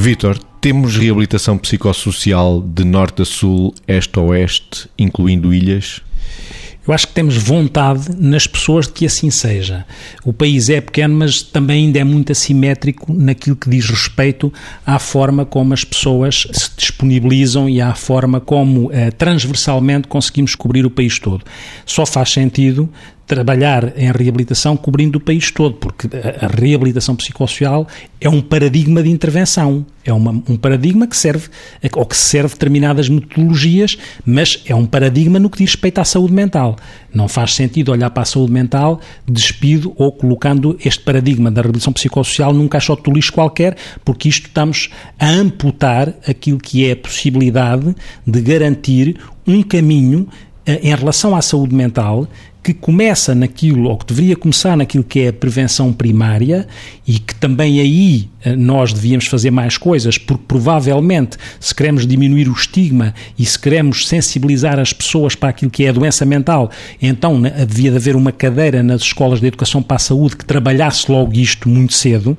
Vítor, temos reabilitação psicossocial de norte a sul, este a oeste, incluindo ilhas? Eu acho que temos vontade nas pessoas de que assim seja. O país é pequeno, mas também ainda é muito assimétrico naquilo que diz respeito à forma como as pessoas se disponibilizam e à forma como eh, transversalmente conseguimos cobrir o país todo. Só faz sentido trabalhar em reabilitação cobrindo o país todo, porque a reabilitação psicossocial é um paradigma de intervenção, é uma, um paradigma que serve, ou que serve determinadas metodologias, mas é um paradigma no que diz respeito à saúde mental. Não faz sentido olhar para a saúde mental despido ou colocando este paradigma da reabilitação psicossocial num caixote do lixo qualquer, porque isto estamos a amputar aquilo que é a possibilidade de garantir um caminho eh, em relação à saúde mental que começa naquilo, ou que deveria começar naquilo que é a prevenção primária e que também aí eh, nós devíamos fazer mais coisas, porque provavelmente se queremos diminuir o estigma e se queremos sensibilizar as pessoas para aquilo que é a doença mental, então devia de haver uma cadeira nas escolas de educação para a saúde que trabalhasse logo isto muito cedo,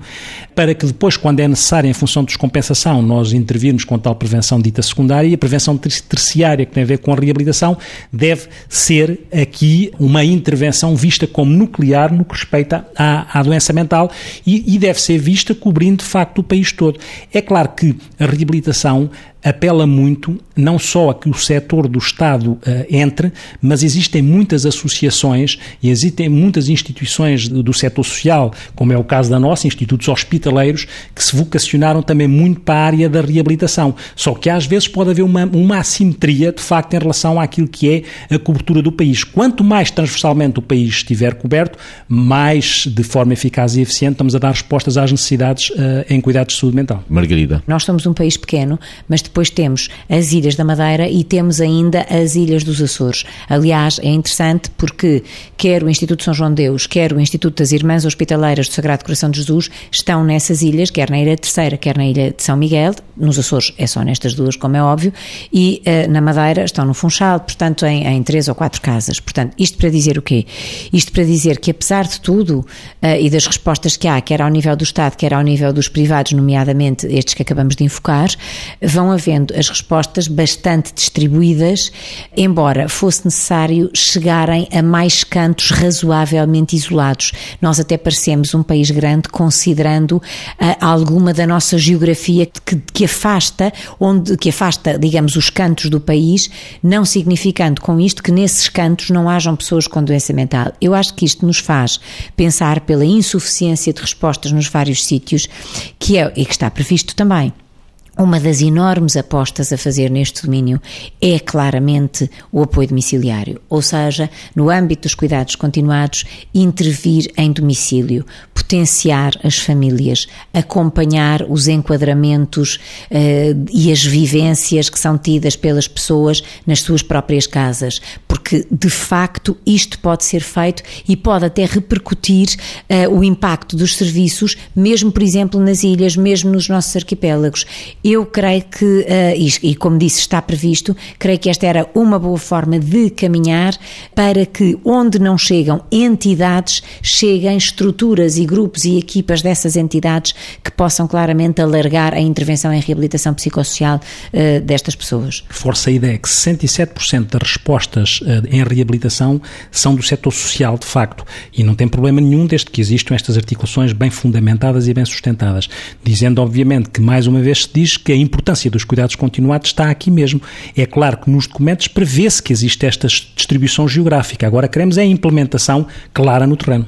para que depois, quando é necessário, em função de descompensação, nós intervirmos com tal prevenção dita secundária e a prevenção terciária, que tem a ver com a reabilitação, deve ser aqui uma intervenção vista como nuclear no que respeita à, à doença mental e, e deve ser vista cobrindo de facto o país todo. É claro que a reabilitação apela muito não só a que o setor do Estado uh, entre, mas existem muitas associações e existem muitas instituições do, setor social, como é o caso da nossa, institutos hospitaleiros, que se vocacionaram também muito para a área da reabilitação. Só que às vezes pode haver uma, uma assimetria, de facto, em relação àquilo que é a cobertura do país. Quanto mais transversalmente o país estiver coberto, mais de forma eficaz e eficiente estamos a dar respostas às necessidades uh, em cuidados de saúde mental. Margarida. Nós somos um país pequeno, mas depois temos as Ilhas da Madeira e temos ainda as Ilhas dos Açores. Aliás, é interessante porque quer o Instituto São João de Deus, quer o Instituto das Irmãs Hospitaleiras do Sagrado Coração de Jesus estão nessas ilhas, quer na Ilha Terceira, quer na Ilha de São Miguel, nos Açores é só nestas duas, como é óbvio, e uh, na Madeira estão no Funchal, portanto em, em três ou quatro casas. Portanto, isto para dizer o quê? Isto para dizer que apesar de tudo uh, e das respostas que há, quer ao nível do Estado, quer ao nível dos privados, nomeadamente estes que acabamos de enfocar, vão havendo as respostas bastante distribuídas, embora fosse necessário chegarem a mais cantos razoavelmente isolados. Nós até parecemos um país grande, considerando uh, alguma da nossa geografia que, que afasta, onde, que afasta, digamos, os cantos do país, não significando com isto que nesses cantos não hajam pessoas com doença mental. Eu acho que isto nos faz pensar pela insuficiência de respostas nos vários sítios, que é, e que está previsto também uma das enormes apostas a fazer neste domínio é claramente o apoio domiciliário, ou seja, no âmbito dos cuidados continuados, intervir em domicílio, potenciar as famílias, acompanhar os enquadramentos uh, e as vivências que são tidas pelas pessoas nas suas próprias casas, porque de facto isto pode ser feito e pode até repercutir uh, o impacto dos serviços, mesmo por exemplo nas ilhas, mesmo nos nossos arquipélagos. Eu creio que, uh, e, como disse, está previsto, creio que esta era uma boa forma de caminhar para que, onde não chegam entidades, cheguem estruturas e grupos e equipas dessas entidades que possam claramente alargar a intervenção em reabilitação psicossocial uh, destas pessoas. Força a ideia que 67% das respostas uh, em reabilitação são do setor social, de facto, e não tem problema nenhum desde que existam estas articulações bem fundamentadas e bem sustentadas, dizendo, obviamente, que mais uma vez se diz que a importância dos cuidados continuados está aqui mesmo. É claro que nos documentos prevê-se que existe esta distribuição geográfica. Agora queremos é a implementação clara no terreno.